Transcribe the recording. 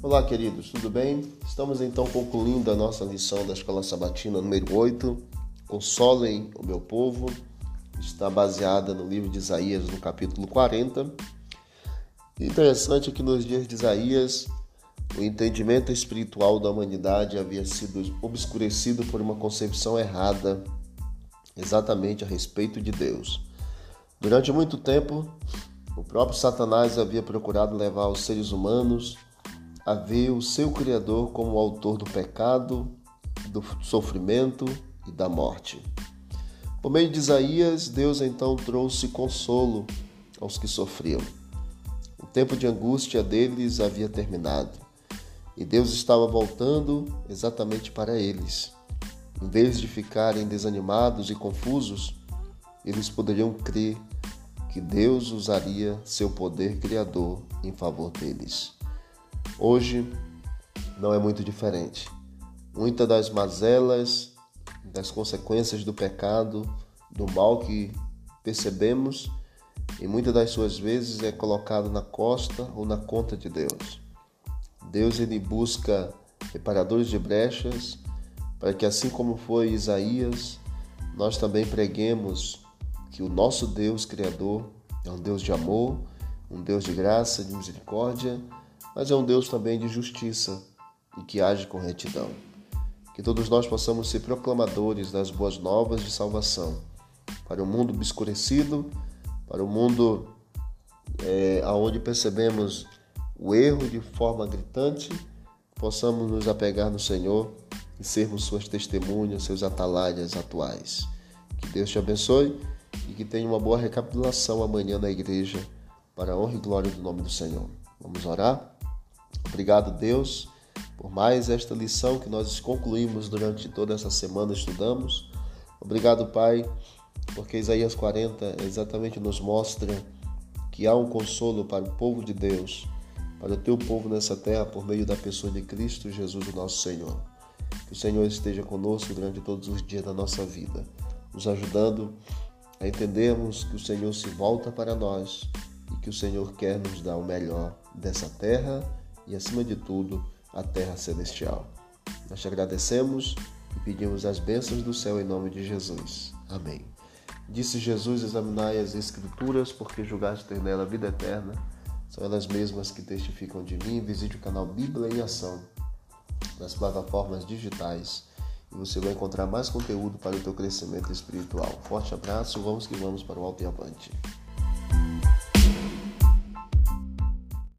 Olá, queridos, tudo bem? Estamos então concluindo a nossa lição da Escola Sabatina número 8, Consolem o meu povo. Está baseada no livro de Isaías, no capítulo 40. Interessante é que nos dias de Isaías, o entendimento espiritual da humanidade havia sido obscurecido por uma concepção errada exatamente a respeito de Deus. Durante muito tempo, o próprio Satanás havia procurado levar os seres humanos a ver o seu Criador como o autor do pecado, do sofrimento e da morte. Por meio de Isaías, Deus então trouxe consolo aos que sofriam. O tempo de angústia deles havia terminado e Deus estava voltando exatamente para eles. Em vez de ficarem desanimados e confusos, eles poderiam crer que Deus usaria seu poder criador em favor deles. Hoje não é muito diferente. Muitas das mazelas, das consequências do pecado, do mal que percebemos, e muitas das suas vezes é colocado na costa ou na conta de Deus. Deus ele busca reparadores de brechas para que assim como foi Isaías, nós também preguemos que o nosso Deus criador é um Deus de amor, um Deus de graça, de misericórdia mas é um Deus também de justiça e que age com retidão. Que todos nós possamos ser proclamadores das boas novas de salvação para o um mundo obscurecido, para o um mundo é, onde percebemos o erro de forma gritante, possamos nos apegar no Senhor e sermos suas testemunhas, seus atalaias atuais. Que Deus te abençoe e que tenha uma boa recapitulação amanhã na igreja, para a honra e glória do nome do Senhor. Vamos orar? Obrigado, Deus, por mais esta lição que nós concluímos durante toda essa semana estudamos. Obrigado, Pai, porque Isaías 40 exatamente nos mostra que há um consolo para o povo de Deus, para o teu povo nessa terra por meio da pessoa de Cristo Jesus, o nosso Senhor. Que o Senhor esteja conosco durante todos os dias da nossa vida, nos ajudando a entendermos que o Senhor se volta para nós e que o Senhor quer nos dar o melhor dessa terra e, acima de tudo, a terra celestial. Nós te agradecemos e pedimos as bênçãos do céu em nome de Jesus. Amém. Disse Jesus: Examinai as Escrituras, porque julgaste ter nela a vida eterna. São elas mesmas que testificam de mim. Visite o canal Bíblia em Ação nas plataformas digitais e você vai encontrar mais conteúdo para o teu crescimento espiritual. Forte abraço, vamos que vamos para o alto e avante.